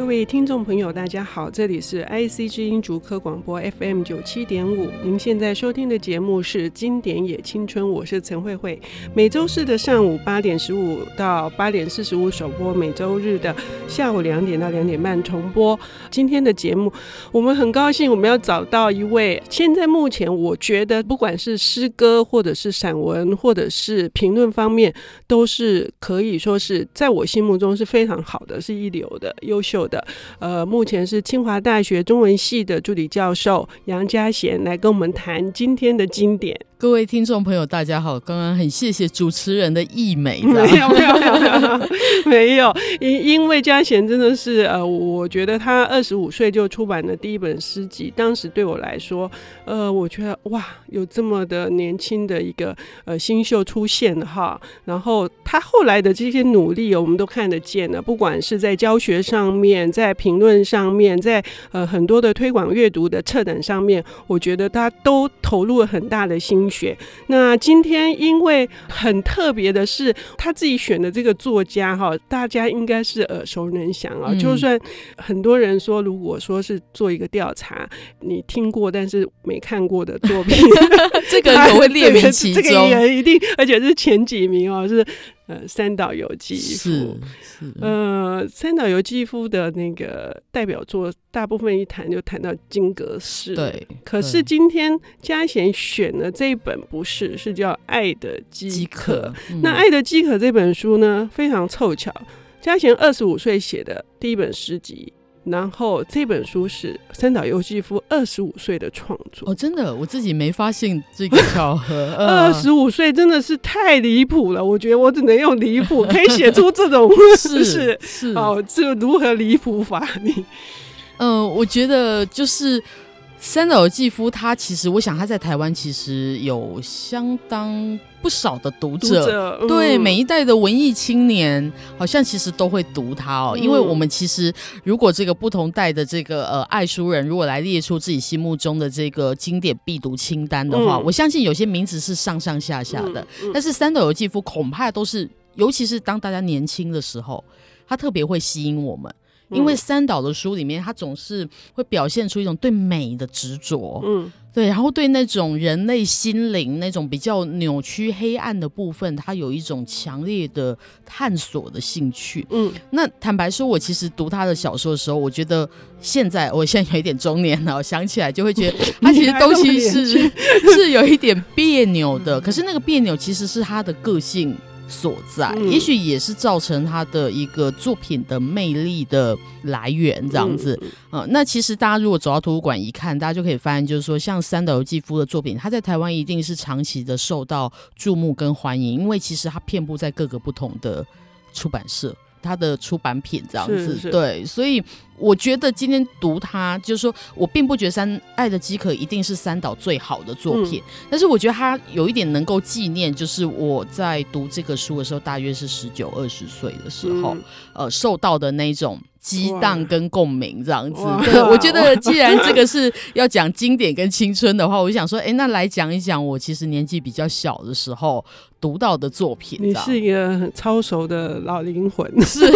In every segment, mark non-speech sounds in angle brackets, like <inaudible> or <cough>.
各位听众朋友，大家好，这里是 IC 之音竹科广播 FM 九七点五。您现在收听的节目是《经典也青春》，我是陈慧慧。每周四的上午八点十五到八点四十五首播，每周日的下午两点到两点半重播。今天的节目，我们很高兴，我们要找到一位现在目前我觉得不管是诗歌或者是散文或者是评论方面，都是可以说是在我心目中是非常好的，是一流的、优秀的。的呃，目前是清华大学中文系的助理教授杨家贤来跟我们谈今天的经典。各位听众朋友，大家好！刚刚很谢谢主持人的溢美，<laughs> 没有没有没有没有没有，因因为嘉贤真的是呃，我觉得他二十五岁就出版了第一本诗集，当时对我来说，呃，我觉得哇，有这么的年轻的一个呃新秀出现哈，然后他后来的这些努力，我们都看得见了，不管是在教学上面，在评论上面，在呃很多的推广阅读的策展上面，我觉得他都投入了很大的心。学那今天因为很特别的是他自己选的这个作家哈，大家应该是耳熟能详啊。就算很多人说，如果说是做一个调查，你听过但是没看过的作品，<laughs> 这个也会 <laughs> 列名其中，这个也一定，而且是前几名哦，是。呃，三岛由纪夫，呃，三岛由纪夫的那个代表作，大部分一谈就谈到金阁寺。对，可是今天嘉贤选的这一本不是，是叫《爱的饥渴》。嗯、那《爱的饥渴》这本书呢，非常凑巧，嘉贤二十五岁写的第一本诗集。然后这本书是三岛由纪夫二十五岁的创作哦，真的，我自己没发现这个巧合。<laughs> 二十五岁真的是太离谱了，我觉得我只能用离谱可以写出这种 <laughs> 是是是哦，这如何离谱法？你嗯、呃，我觉得就是。三岛由纪夫，他其实，我想他在台湾其实有相当不少的读者，读者嗯、对每一代的文艺青年，好像其实都会读他哦。嗯、因为我们其实，如果这个不同代的这个呃爱书人，如果来列出自己心目中的这个经典必读清单的话，嗯、我相信有些名字是上上下下的，但是三岛由纪夫恐怕都是，尤其是当大家年轻的时候，他特别会吸引我们。因为三岛的书里面，他总是会表现出一种对美的执着，嗯，对，然后对那种人类心灵那种比较扭曲黑暗的部分，他有一种强烈的探索的兴趣，嗯。那坦白说，我其实读他的小说的时候，我觉得现在我现在有一点中年了，我想起来就会觉得 <laughs> 他其实东西是 <laughs> 是有一点别扭的，可是那个别扭其实是他的个性。所在，也许也是造成他的一个作品的魅力的来源，这样子。呃，那其实大家如果走到图书馆一看，大家就可以发现，就是说，像三岛由纪夫的作品，他在台湾一定是长期的受到注目跟欢迎，因为其实他遍布在各个不同的出版社，他的出版品这样子，是是对，所以。我觉得今天读它，就是说我并不觉得《三爱的饥渴》一定是三岛最好的作品，嗯、但是我觉得它有一点能够纪念，就是我在读这个书的时候，大约是十九二十岁的时候，嗯、呃，受到的那种激荡跟共鸣这样子。对，我觉得既然这个是要讲经典跟青春的话，我就想说，哎，那来讲一讲我其实年纪比较小的时候读到的作品。你是一个很超熟的老灵魂，<laughs> 是。<laughs>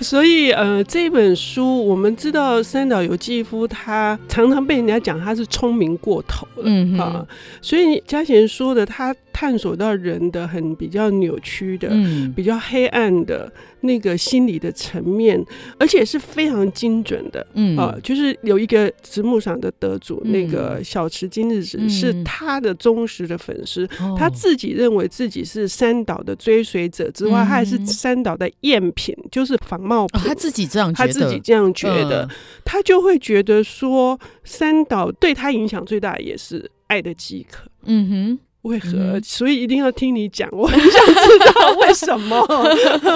所以，呃，这本书我们知道，三岛由纪夫他常常被人家讲他是聪明过头了，嗯哼啊。所以嘉贤说的，他探索到人的很比较扭曲的、嗯、比较黑暗的那个心理的层面，而且是非常精准的，嗯啊，就是有一个直木赏的得主，嗯、那个小池今日子是他的忠实的粉丝，嗯、他自己认为自己是三岛的追随者之外，嗯、他还是三岛的赝品，就是仿冒。哦、他自己这样觉得，他自己这样觉得，呃、他就会觉得说，三岛对他影响最大的也是爱的饥渴。嗯哼，为何？嗯、所以一定要听你讲，我很想知道为什么。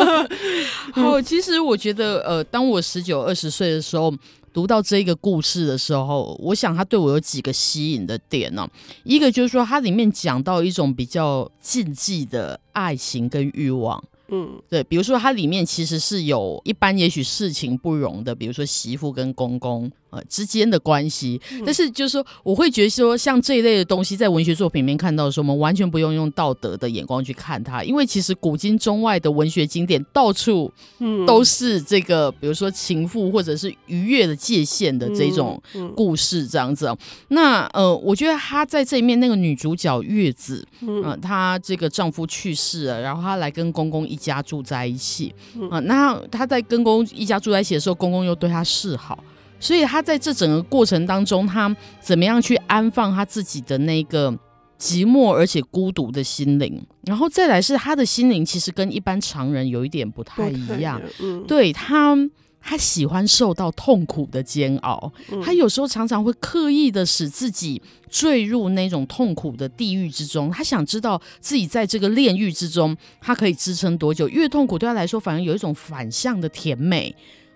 <laughs> 好，其实我觉得，呃，当我十九二十岁的时候，读到这个故事的时候，我想他对我有几个吸引的点呢、啊？一个就是说，它里面讲到一种比较禁忌的爱情跟欲望。嗯，对，比如说它里面其实是有一般也许事情不容的，比如说媳妇跟公公呃，之间的关系，但是就是说，我会觉得说，像这一类的东西，在文学作品里面看到的时候，我们完全不用用道德的眼光去看它，因为其实古今中外的文学经典，到处都是这个，比如说情妇或者是逾越的界限的这种故事，这样子。那呃，我觉得她在这里面那个女主角月子，嗯、呃，她这个丈夫去世了，然后她来跟公公一家住在一起，啊、呃，那她在跟公公一家住在一起的时候，公公又对她示好。所以他在这整个过程当中，他怎么样去安放他自己的那个寂寞而且孤独的心灵？然后再来是他的心灵，其实跟一般常人有一点不太一样。嗯，对他，他喜欢受到痛苦的煎熬，他有时候常常会刻意的使自己坠入那种痛苦的地狱之中。他想知道自己在这个炼狱之中，他可以支撑多久？越痛苦对他来说，反而有一种反向的甜美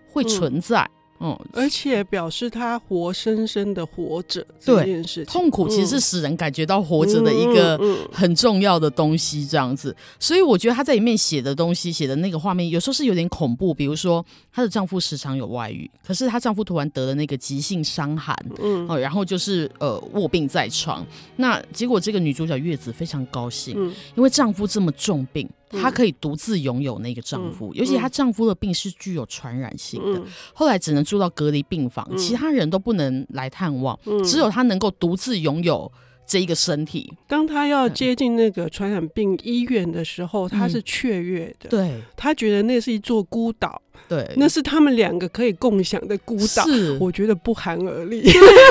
会存在。嗯嗯，而且表示他活生生的活着这件事情，痛苦其实是使人感觉到活着的一个很重要的东西，这样子。所以我觉得他在里面写的东西，写的那个画面，有时候是有点恐怖。比如说，她的丈夫时常有外遇，可是她丈夫突然得了那个急性伤寒，嗯，然后就是呃卧病在床。那结果这个女主角月子非常高兴，因为丈夫这么重病。她可以独自拥有那个丈夫，嗯、尤其她丈夫的病是具有传染性的，嗯、后来只能住到隔离病房，嗯、其他人都不能来探望，嗯、只有她能够独自拥有这一个身体。当她要接近那个传染病医院的时候，她、嗯、是雀跃的，对，她觉得那是一座孤岛。对，那是他们两个可以共享的孤岛，是我觉得不寒而栗。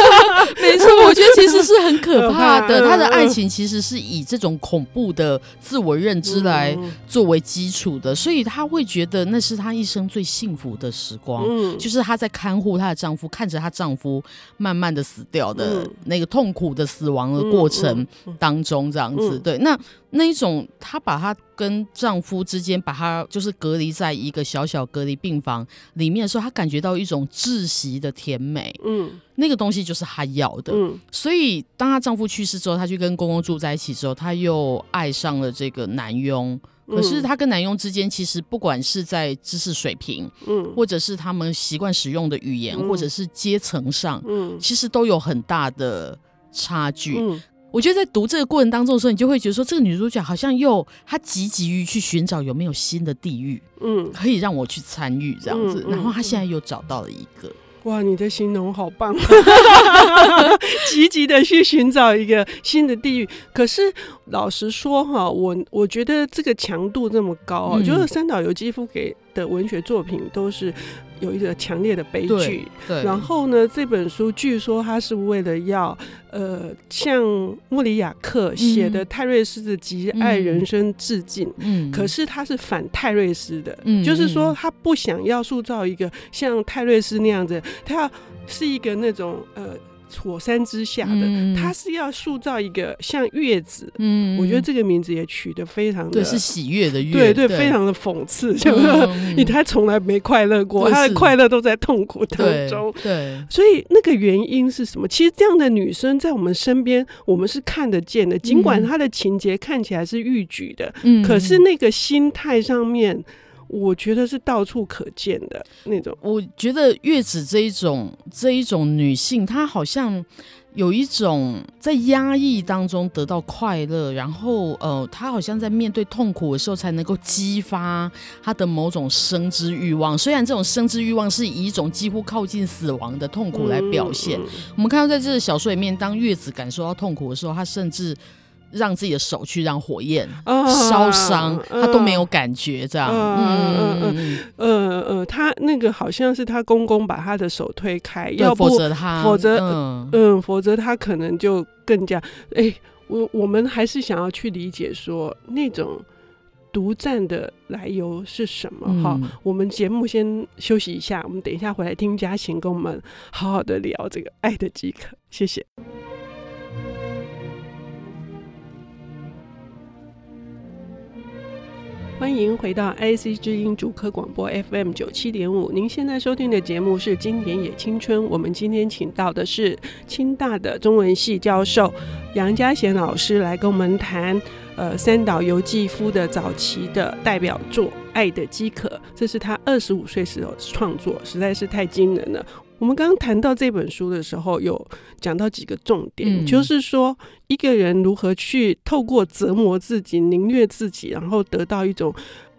<laughs> 没错，我觉得其实是很可怕的。他的爱情其实是以这种恐怖的自我认知来作为基础的，所以他会觉得那是他一生最幸福的时光，就是她在看护她的丈夫，看着她丈夫慢慢的死掉的那个痛苦的死亡的过程当中，这样子。对，那。那一种，她把她跟丈夫之间，把她就是隔离在一个小小隔离病房里面的时候，她感觉到一种窒息的甜美。嗯，那个东西就是她要的。嗯，所以当她丈夫去世之后，她去跟公公住在一起之后，她又爱上了这个男佣。可是她跟男佣之间，其实不管是在知识水平，嗯，或者是他们习惯使用的语言，或者是阶层上，嗯，其实都有很大的差距。嗯。我觉得在读这个过程当中的时候，你就会觉得说，这个女主角好像又她积极于去寻找有没有新的地狱，嗯，可以让我去参与这样子。嗯嗯、然后她现在又找到了一个，哇，你的形容好棒，<laughs> 积极的去寻找一个新的地狱。可是老实说哈，我我觉得这个强度这么高，嗯、就是三岛由纪夫给的文学作品都是。有一个强烈的悲剧，对。然后呢，这本书据说他是为了要，呃，向莫里亚克写的泰瑞斯的《极爱人生》致敬。嗯。可是他是反泰瑞斯的，嗯，就是说他不想要塑造一个像泰瑞斯那样子，他要是一个那种呃。火山之下的，嗯、他是要塑造一个像月子，嗯，我觉得这个名字也取得非常的，对，是喜悦的月，对对，对。非常的讽刺，就是你他从来没快乐过，他的快乐都在痛苦当中，对，对。所以那个原因是什么？其实这样的女生在我们身边，我们是看得见的，尽管她的情节看起来是欲举的，嗯，可是那个心态上面。我觉得是到处可见的那种。我觉得月子这一种这一种女性，她好像有一种在压抑当中得到快乐，然后呃，她好像在面对痛苦的时候才能够激发她的某种生之欲望。虽然这种生之欲望是以一种几乎靠近死亡的痛苦来表现。嗯嗯、我们看到在这个小说里面，当月子感受到痛苦的时候，她甚至。让自己的手去让火焰烧伤，他都没有感觉，这样。嗯嗯嗯呃呃，他那个好像是他公公把他的手推开，要不否则他，否则嗯，否则他可能就更加。哎，我我们还是想要去理解说那种独占的来由是什么。哈，我们节目先休息一下，我们等一下回来听嘉行跟我们好好的聊这个爱的饥渴。谢谢。欢迎回到 IC 之音主科广播 FM 九七点五。您现在收听的节目是《经典也青春》。我们今天请到的是清大的中文系教授杨佳贤老师来跟我们谈，呃，三岛由纪夫的早期的代表作《爱的饥渴》，这是他二十五岁时候创作，实在是太惊人了。我们刚刚谈到这本书的时候，有讲到几个重点，嗯、就是说一个人如何去透过折磨自己、凌虐自己，然后得到一种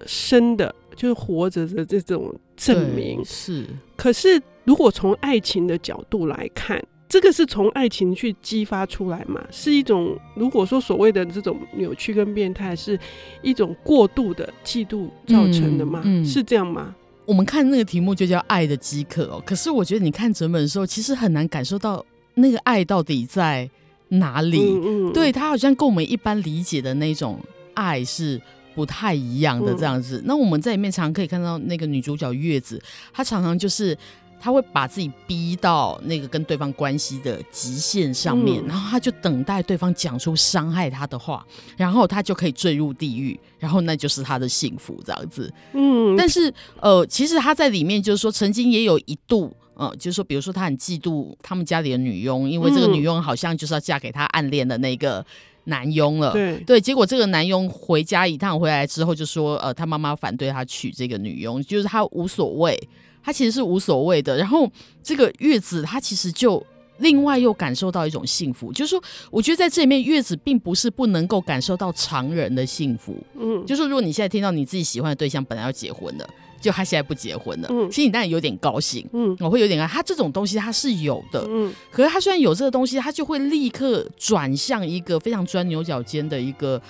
生的，就是活着的这种证明。是，可是如果从爱情的角度来看，这个是从爱情去激发出来嘛？是一种如果说所谓的这种扭曲跟变态，是一种过度的嫉妒造成的吗？嗯嗯、是这样吗？我们看那个题目就叫“爱的饥渴”哦，可是我觉得你看整本的时候，其实很难感受到那个爱到底在哪里。嗯嗯、对，它好像跟我们一般理解的那种爱是不太一样的这样子。嗯、那我们在里面常常可以看到那个女主角月子，她常常就是。他会把自己逼到那个跟对方关系的极限上面，嗯、然后他就等待对方讲出伤害他的话，然后他就可以坠入地狱，然后那就是他的幸福这样子。嗯，但是呃，其实他在里面就是说，曾经也有一度，嗯，就是说，比如说他很嫉妒他们家里的女佣，因为这个女佣好像就是要嫁给他暗恋的那个男佣了。对对，结果这个男佣回家一趟回来之后，就说呃，他妈妈反对他娶这个女佣，就是他无所谓。他其实是无所谓的，然后这个月子他其实就另外又感受到一种幸福，就是说，我觉得在这里面月子并不是不能够感受到常人的幸福，嗯，就是说如果你现在听到你自己喜欢的对象本来要结婚的，就他现在不结婚了，嗯，其实你当然有点高兴，嗯，我会有点爱他这种东西他是有的，嗯，可是他虽然有这个东西，他就会立刻转向一个非常钻牛角尖的一个。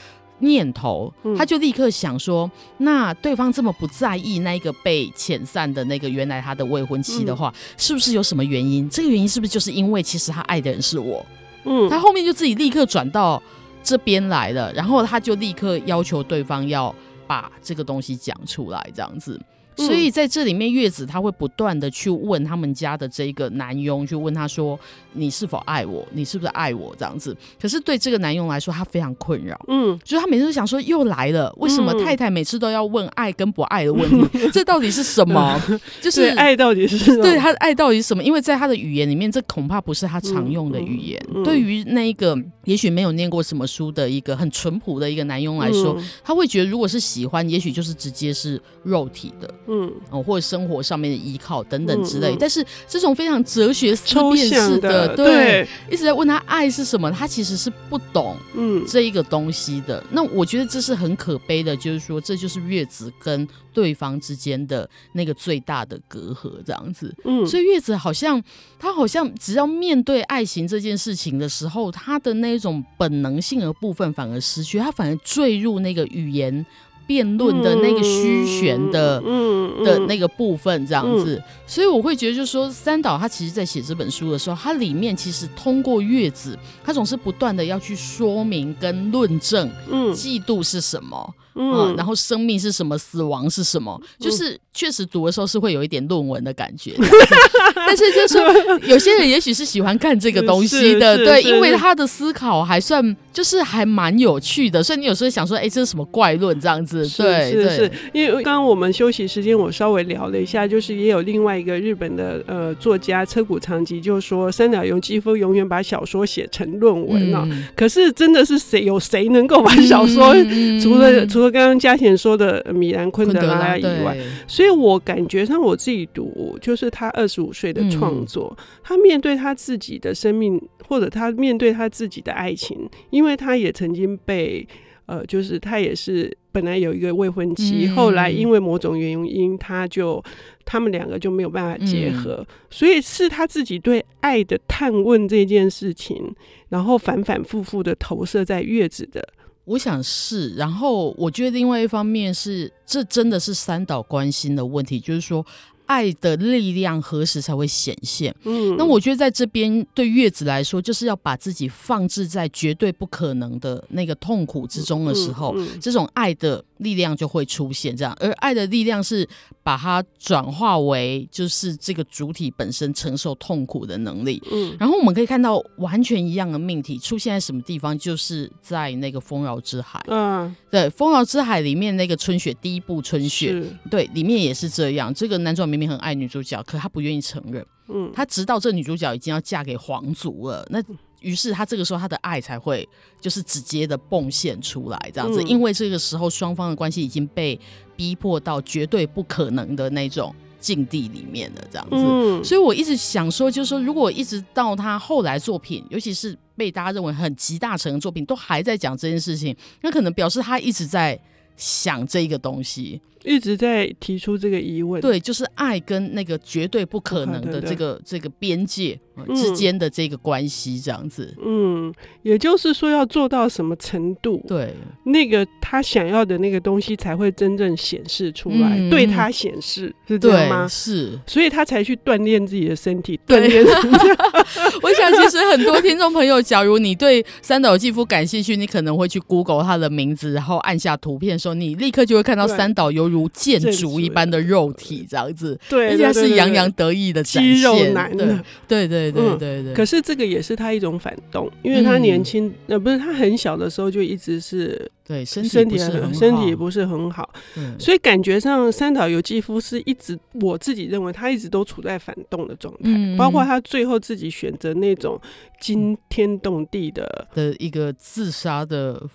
念头，他就立刻想说：嗯、那对方这么不在意那一个被遣散的那个原来他的未婚妻的话，嗯、是不是有什么原因？这个原因是不是就是因为其实他爱的人是我？嗯，他后面就自己立刻转到这边来了，然后他就立刻要求对方要把这个东西讲出来，这样子。所以在这里面，月子他会不断的去问他们家的这个男佣，去问他说：“你是否爱我？你是不是爱我？”这样子。可是对这个男佣来说，他非常困扰。嗯，所以他每次都想说：“又来了，为什么太太每次都要问爱跟不爱的问题？嗯、<laughs> 这到底是什么？<laughs> 就是爱到底是什么？对他的爱到底是什么？因为在他的语言里面，这恐怕不是他常用的语言。对于那一个也许没有念过什么书的一个很淳朴的一个男佣来说，嗯、他会觉得如果是喜欢，也许就是直接是肉体的。”嗯，哦，或者生活上面的依靠等等之类，但是这种非常哲学思辨式的，的对，对一直在问他爱是什么，他其实是不懂嗯这一个东西的。嗯、那我觉得这是很可悲的，就是说这就是月子跟对方之间的那个最大的隔阂，这样子。嗯，所以月子好像他好像只要面对爱情这件事情的时候，他的那种本能性的部分反而失去，他反而坠入那个语言。辩论的那个虚悬的、嗯嗯、的那个部分，这样子，嗯、所以我会觉得，就是说，三岛他其实在写这本书的时候，他里面其实通过月子，他总是不断的要去说明跟论证，嗯，嫉妒是什么。嗯，然后生命是什么？死亡是什么？就是确实读的时候是会有一点论文的感觉，<laughs> 但是就是说有些人也许是喜欢看这个东西的，对，因为他的思考还算就是还蛮有趣的，所以你有时候想说，哎，这是什么怪论这样子？对，是是，因为刚刚我们休息时间，我稍微聊了一下，就是也有另外一个日本的呃作家车谷长吉就说，三岛由纪夫永远把小说写成论文啊，可是真的是谁有谁能够把小说除了除了刚刚嘉贤说的米兰昆德拉以外，所以我感觉上我自己读，就是他二十五岁的创作，嗯、他面对他自己的生命，或者他面对他自己的爱情，因为他也曾经被呃，就是他也是本来有一个未婚妻，嗯、后来因为某种原因，他就他们两个就没有办法结合，嗯、所以是他自己对爱的探问这件事情，然后反反复复的投射在月子的。我想是，然后我觉得另外一方面是，这真的是三岛关心的问题，就是说。爱的力量何时才会显现？嗯，那我觉得在这边对月子来说，就是要把自己放置在绝对不可能的那个痛苦之中的时候，嗯嗯、这种爱的力量就会出现。这样，而爱的力量是把它转化为就是这个主体本身承受痛苦的能力。嗯，然后我们可以看到完全一样的命题出现在什么地方？就是在那个丰饶之海。嗯，对，丰饶之海里面那个春雪第一部春雪，对，里面也是这样。这个男主角明明。很爱女主角，可他不愿意承认。嗯，他直到这女主角已经要嫁给皇族了，那于是他这个时候他的爱才会就是直接的迸现出来，这样子。嗯、因为这个时候双方的关系已经被逼迫到绝对不可能的那种境地里面的这样子。嗯、所以我一直想说，就是说，如果一直到他后来作品，尤其是被大家认为很集大成的作品，都还在讲这件事情，那可能表示他一直在想这个东西。一直在提出这个疑问，对，就是爱跟那个绝对不可能的这个这个边界之间的这个关系，这样子。嗯，也就是说要做到什么程度，对，那个他想要的那个东西才会真正显示出来，嗯、对他显示是这样吗？是，所以他才去锻炼自己的身体，锻炼。<laughs> 我想，其实很多听众朋友，假如你对三岛由纪夫感兴趣，你可能会去 Google 他的名字，然后按下图片的时候，你立刻就会看到三岛由。如建筑一般的肉体这样子，对，而且他是洋洋得意的肌肉对对对对对，对。可是这个也是他一种反动，因为他年轻，呃，不是他很小的时候就一直是对身体身体身体也不是很好，所以感觉上三岛由纪夫是一直，我自己认为他一直都处在反动的状态，包括他最后自己选择那种惊天动地的的一个自杀的。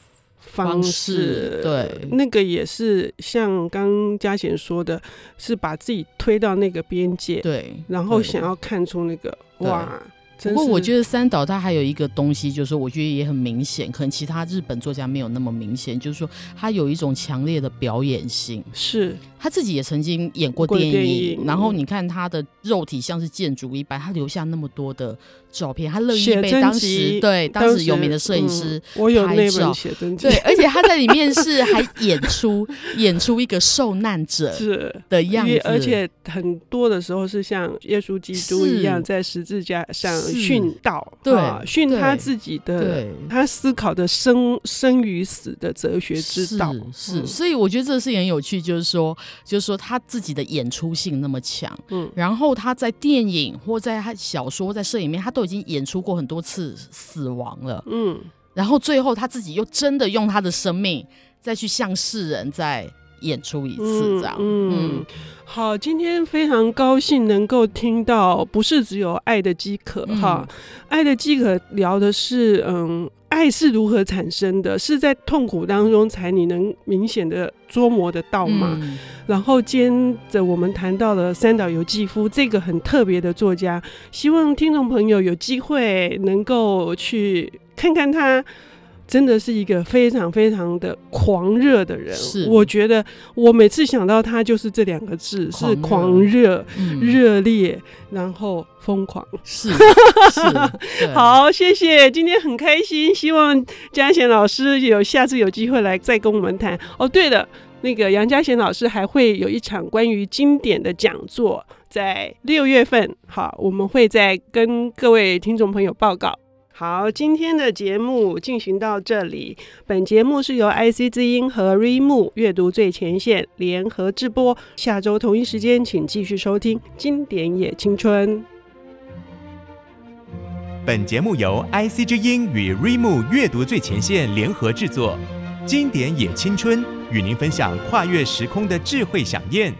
方式对，那个也是像刚嘉贤说的，是把自己推到那个边界，对，然后想要看出那个哇。不过我觉得三岛他还有一个东西，就是说我觉得也很明显，可能其他日本作家没有那么明显，就是说他有一种强烈的表演性，是他自己也曾经演过电影，电影然后你看他的肉体像是建筑一般，他留下那么多的。照片，他乐意被当时对当时有名的摄影师拍照，对，而且他在里面是还演出演出一个受难者 <laughs> 的样子，而且很多的时候是像耶稣基督一样在十字架上殉道，对，殉他自己的，他思考的生生与死的哲学之道，是，所以我觉得这个事情很有趣，就是说，就是说他自己的演出性那么强，嗯，然后他在电影或在他小说在摄影里面，他都已经演出过很多次死亡了，嗯，然后最后他自己又真的用他的生命再去向世人再演出一次，这样，嗯，嗯，好，今天非常高兴能够听到，不是只有爱的饥渴哈，爱的饥渴聊的是，嗯。爱是如何产生的？是在痛苦当中才你能明显的捉摸得到吗？嗯、然后接着我们谈到了三岛由纪夫这个很特别的作家，希望听众朋友有机会能够去看看他。真的是一个非常非常的狂热的人，是。我觉得我每次想到他就是这两个字，狂是狂热、热、嗯、烈，然后疯狂。是，<laughs> 是好，谢谢，今天很开心，希望嘉贤老师有下次有机会来再跟我们谈。哦，对了，那个杨嘉贤老师还会有一场关于经典的讲座，在六月份，好，我们会再跟各位听众朋友报告。好，今天的节目进行到这里。本节目是由 IC 之音和 Remo 阅读最前线联合制播。下周同一时间，请继续收听《经典也青春》。本节目由 IC 之音与 Remo 阅读最前线联合制作，《经典也青春》与您分享跨越时空的智慧饗宴。